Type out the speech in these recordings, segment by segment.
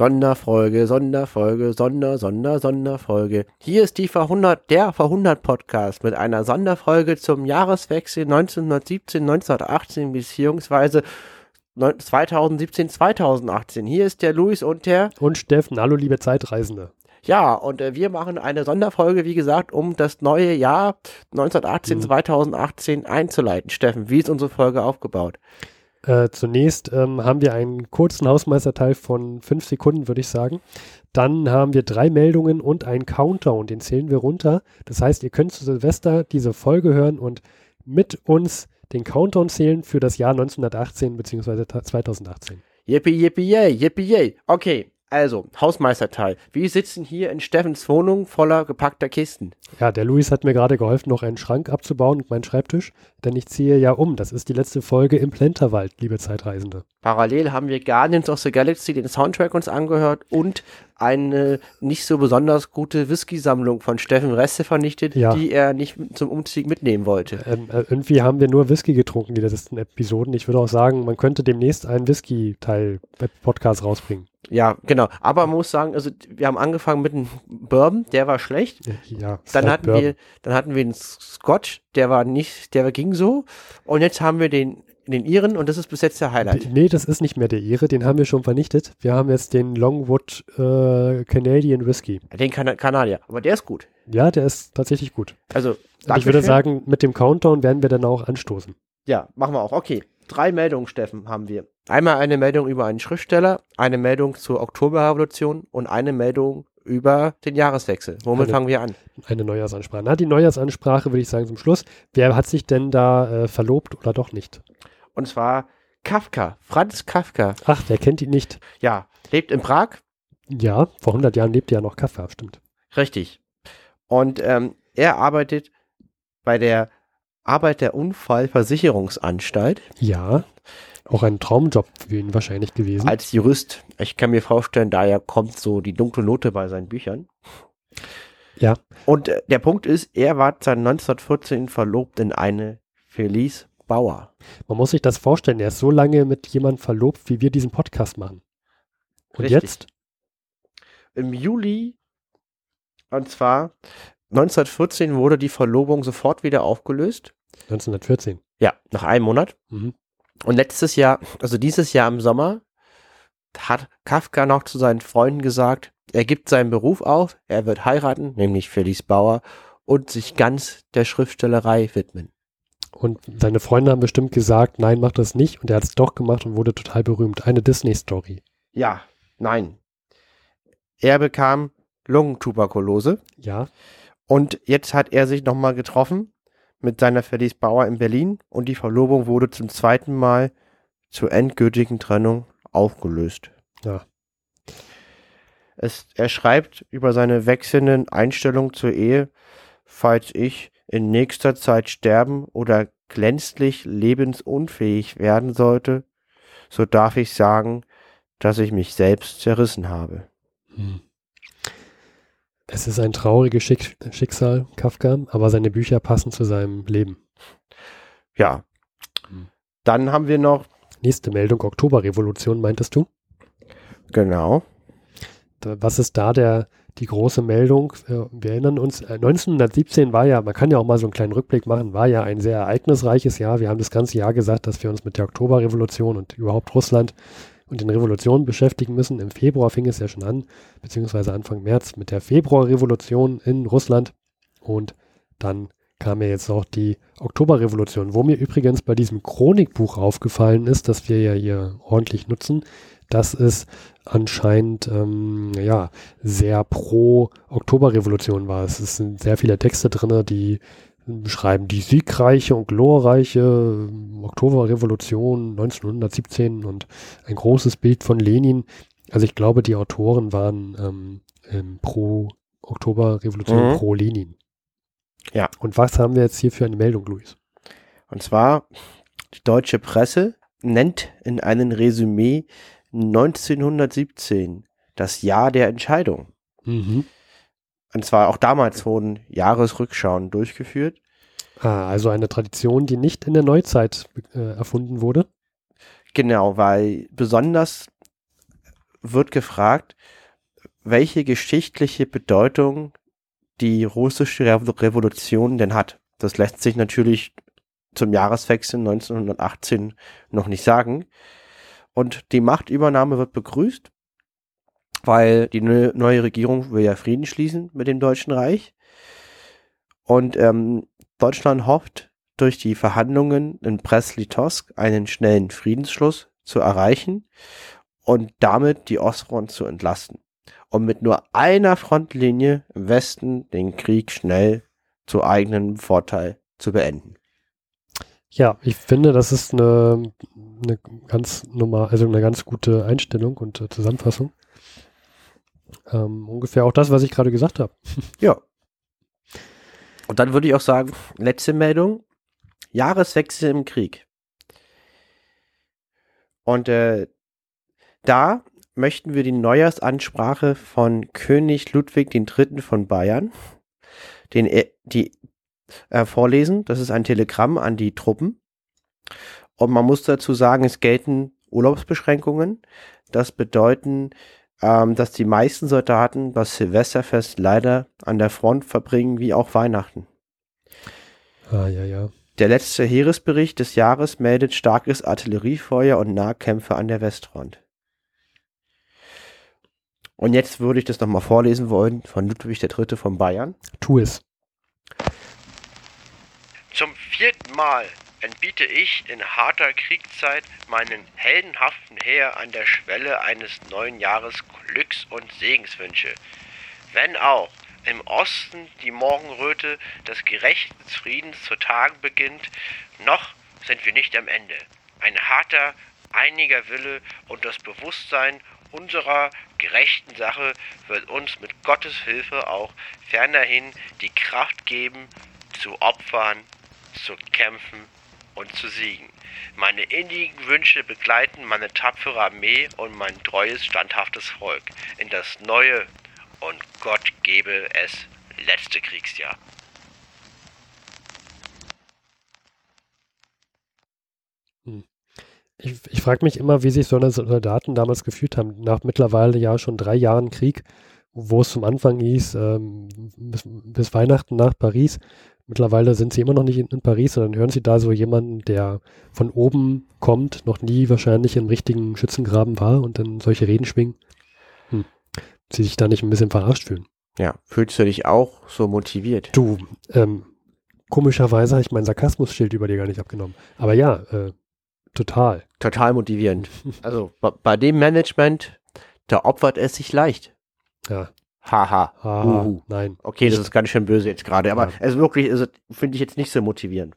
Sonderfolge, Sonderfolge, Sonder, Sonder, Sonderfolge. Hier ist die Verhundert, der Verhundert Podcast mit einer Sonderfolge zum Jahreswechsel 1917, 1918 beziehungsweise 2017, 2018. Hier ist der Luis und der und Steffen. Hallo, liebe Zeitreisende. Ja, und äh, wir machen eine Sonderfolge, wie gesagt, um das neue Jahr 1918, mhm. 2018 einzuleiten. Steffen, wie ist unsere Folge aufgebaut? Äh, zunächst ähm, haben wir einen kurzen Hausmeisterteil von fünf Sekunden, würde ich sagen. Dann haben wir drei Meldungen und einen Countdown, den zählen wir runter. Das heißt, ihr könnt zu Silvester diese Folge hören und mit uns den Countdown zählen für das Jahr 1918 bzw. 2018. Yippie, yippie, yay, yippie, yay. Okay, also, Hausmeisterteil. Wir sitzen hier in Steffens Wohnung voller gepackter Kisten. Ja, der Luis hat mir gerade geholfen, noch einen Schrank abzubauen und meinen Schreibtisch, denn ich ziehe ja um. Das ist die letzte Folge im Plenterwald, liebe Zeitreisende. Parallel haben wir Guardians of the Galaxy, den Soundtrack uns angehört und eine nicht so besonders gute Whisky-Sammlung von Steffen Reste vernichtet, ja. die er nicht zum Umzug mitnehmen wollte. Ähm, äh, irgendwie haben wir nur Whisky getrunken, die letzten Episoden. Ich würde auch sagen, man könnte demnächst einen Whisky-Teil-Podcast rausbringen. Ja, genau. Aber man muss sagen, also wir haben angefangen mit einem Bourbon, der war schlecht. Ja. Dann hatten Bourbon. wir, dann hatten wir einen Scotch, der war nicht, der ging so. Und jetzt haben wir den den Iren und das ist bis jetzt der Highlight. Nee, das ist nicht mehr der Ire, den haben wir schon vernichtet. Wir haben jetzt den Longwood äh, Canadian Whisky. Den kan Kanadier, aber der ist gut. Ja, der ist tatsächlich gut. Also, ich würde sagen, mit dem Countdown werden wir dann auch anstoßen. Ja, machen wir auch. Okay, drei Meldungen, Steffen, haben wir. Einmal eine Meldung über einen Schriftsteller, eine Meldung zur Oktoberrevolution und eine Meldung über den Jahreswechsel. Womit eine, fangen wir an? Eine Neujahrsansprache. Na, die Neujahrsansprache würde ich sagen zum Schluss. Wer hat sich denn da äh, verlobt oder doch nicht? Und zwar Kafka, Franz Kafka. Ach, wer kennt ihn nicht? Ja, lebt in Prag. Ja, vor 100 Jahren lebte ja noch Kafka, stimmt. Richtig. Und ähm, er arbeitet bei der Arbeit der Unfallversicherungsanstalt. Ja, auch ein Traumjob für ihn wahrscheinlich gewesen. Als Jurist. Ich kann mir vorstellen, daher kommt so die dunkle Note bei seinen Büchern. Ja. Und äh, der Punkt ist, er war seit 1914 verlobt in eine Felice Bauer. Man muss sich das vorstellen, er ist so lange mit jemandem verlobt, wie wir diesen Podcast machen. Und Richtig. jetzt? Im Juli, und zwar 1914 wurde die Verlobung sofort wieder aufgelöst. 1914? Ja, nach einem Monat. Mhm. Und letztes Jahr, also dieses Jahr im Sommer, hat Kafka noch zu seinen Freunden gesagt, er gibt seinen Beruf auf, er wird heiraten, nämlich Felice Bauer, und sich ganz der Schriftstellerei widmen. Und seine Freunde haben bestimmt gesagt, nein, mach das nicht. Und er hat es doch gemacht und wurde total berühmt. Eine Disney-Story. Ja, nein. Er bekam Lungentuberkulose. Ja. Und jetzt hat er sich nochmal getroffen mit seiner Felice Bauer in Berlin und die Verlobung wurde zum zweiten Mal zur endgültigen Trennung aufgelöst. Ja. Es, er schreibt über seine wechselnden Einstellungen zur Ehe, falls ich in nächster Zeit sterben oder glänzlich lebensunfähig werden sollte, so darf ich sagen, dass ich mich selbst zerrissen habe. Hm. Es ist ein trauriges Schick Schicksal, Kafka, aber seine Bücher passen zu seinem Leben. Ja. Dann haben wir noch. Nächste Meldung, Oktoberrevolution, meintest du? Genau. Was ist da der, die große Meldung? Äh, wir erinnern uns, 1917 äh, war ja, man kann ja auch mal so einen kleinen Rückblick machen, war ja ein sehr ereignisreiches Jahr. Wir haben das ganze Jahr gesagt, dass wir uns mit der Oktoberrevolution und überhaupt Russland und den Revolutionen beschäftigen müssen. Im Februar fing es ja schon an, beziehungsweise Anfang März mit der Februarrevolution in Russland und dann kam ja jetzt auch die Oktoberrevolution, wo mir übrigens bei diesem Chronikbuch aufgefallen ist, dass wir ja hier ordentlich nutzen, dass es anscheinend ähm, ja sehr pro Oktoberrevolution war. Es sind sehr viele Texte drin, die beschreiben die siegreiche und glorreiche ähm, Oktoberrevolution 1917 und ein großes Bild von Lenin. Also ich glaube, die Autoren waren ähm, pro Oktoberrevolution, mhm. pro Lenin. Ja. Und was haben wir jetzt hier für eine Meldung, Luis? Und zwar, die deutsche Presse nennt in einem Resümee 1917 das Jahr der Entscheidung. Mhm. Und zwar auch damals wurden Jahresrückschauen durchgeführt. Ah, also eine Tradition, die nicht in der Neuzeit äh, erfunden wurde. Genau, weil besonders wird gefragt, welche geschichtliche Bedeutung die russische Revolution denn hat. Das lässt sich natürlich zum Jahreswechsel 1918 noch nicht sagen. Und die Machtübernahme wird begrüßt, weil die neue Regierung will ja Frieden schließen mit dem Deutschen Reich. Und ähm, Deutschland hofft, durch die Verhandlungen in Brest-Litovsk einen schnellen Friedensschluss zu erreichen und damit die Ostfront zu entlasten, um mit nur einer Frontlinie im Westen den Krieg schnell zu eigenem Vorteil zu beenden. Ja, ich finde, das ist eine, eine ganz normal, also eine ganz gute Einstellung und äh, Zusammenfassung. Ähm, ungefähr auch das, was ich gerade gesagt habe. Ja. Und dann würde ich auch sagen, letzte Meldung, Jahreswechsel im Krieg. Und äh, da möchten wir die Neujahrsansprache von König Ludwig III. von Bayern, den, die äh, vorlesen. Das ist ein Telegramm an die Truppen. Und man muss dazu sagen, es gelten Urlaubsbeschränkungen. Das bedeuten, ähm, dass die meisten Soldaten das Silvesterfest leider an der Front verbringen, wie auch Weihnachten. Ah, ja, ja. Der letzte Heeresbericht des Jahres meldet starkes Artilleriefeuer und Nahkämpfe an der Westfront. Und jetzt würde ich das nochmal vorlesen wollen von Ludwig III. von Bayern. Tu es. Zum vierten Mal entbiete ich in harter Kriegszeit meinen heldenhaften Heer an der Schwelle eines neuen Jahres Glücks und Segenswünsche. Wenn auch im Osten die Morgenröte des gerechten Friedens zu tagen beginnt, noch sind wir nicht am Ende. Ein harter, einiger Wille und das Bewusstsein unserer gerechten Sache wird uns mit Gottes Hilfe auch fernerhin die Kraft geben, zu opfern zu kämpfen und zu siegen. Meine innigen Wünsche begleiten meine tapfere Armee und mein treues, standhaftes Volk in das neue und Gott gebe es letzte Kriegsjahr. Hm. Ich, ich frage mich immer, wie sich so eine Soldaten damals gefühlt haben, nach mittlerweile ja schon drei Jahren Krieg, wo es zum Anfang hieß, ähm, bis, bis Weihnachten nach Paris, Mittlerweile sind sie immer noch nicht in, in, Paris, sondern hören sie da so jemanden, der von oben kommt, noch nie wahrscheinlich im richtigen Schützengraben war und dann solche Reden schwingen. Hm. Sie sich da nicht ein bisschen verarscht fühlen. Ja, fühlst du dich auch so motiviert? Du, ähm, komischerweise habe ich mein Sarkasmus-Schild über dir gar nicht abgenommen. Aber ja, äh, total. Total motivierend. also bei dem Management, da opfert es sich leicht. Ja. Haha. Ha, Uhu. Nein. Okay, das ist ganz schön böse jetzt gerade, aber ja. es wirklich, finde ich jetzt nicht so motivierend.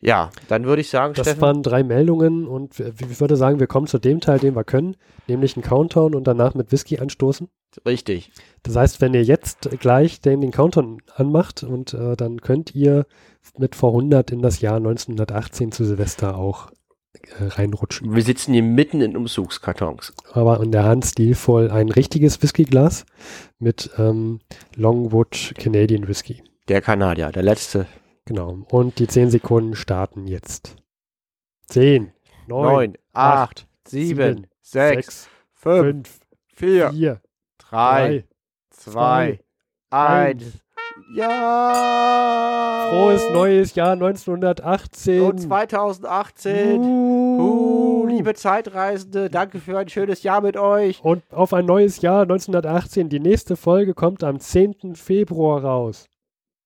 Ja, dann würde ich sagen, das Steffen, waren drei Meldungen und ich würde sagen, wir kommen zu dem Teil, den wir können, nämlich einen Countdown und danach mit Whisky anstoßen. Richtig. Das heißt, wenn ihr jetzt gleich den, den Countdown anmacht und äh, dann könnt ihr mit vor 100 in das Jahr 1918 zu Silvester auch reinrutschen. Wir sitzen hier mitten in Umzugskartons. Aber in der Hand stilvoll ein richtiges Whiskyglas mit ähm, Longwood Canadian Whisky. Der Kanadier, der letzte. Genau. Und die 10 Sekunden starten jetzt. 10, 9, 8, 7, 6, 5, 4, 3, 2, 1. Ja! Frohes neues Jahr 1918. Und 2018. Uh. Uh, liebe Zeitreisende, danke für ein schönes Jahr mit euch. Und auf ein neues Jahr 1918. Die nächste Folge kommt am 10. Februar raus.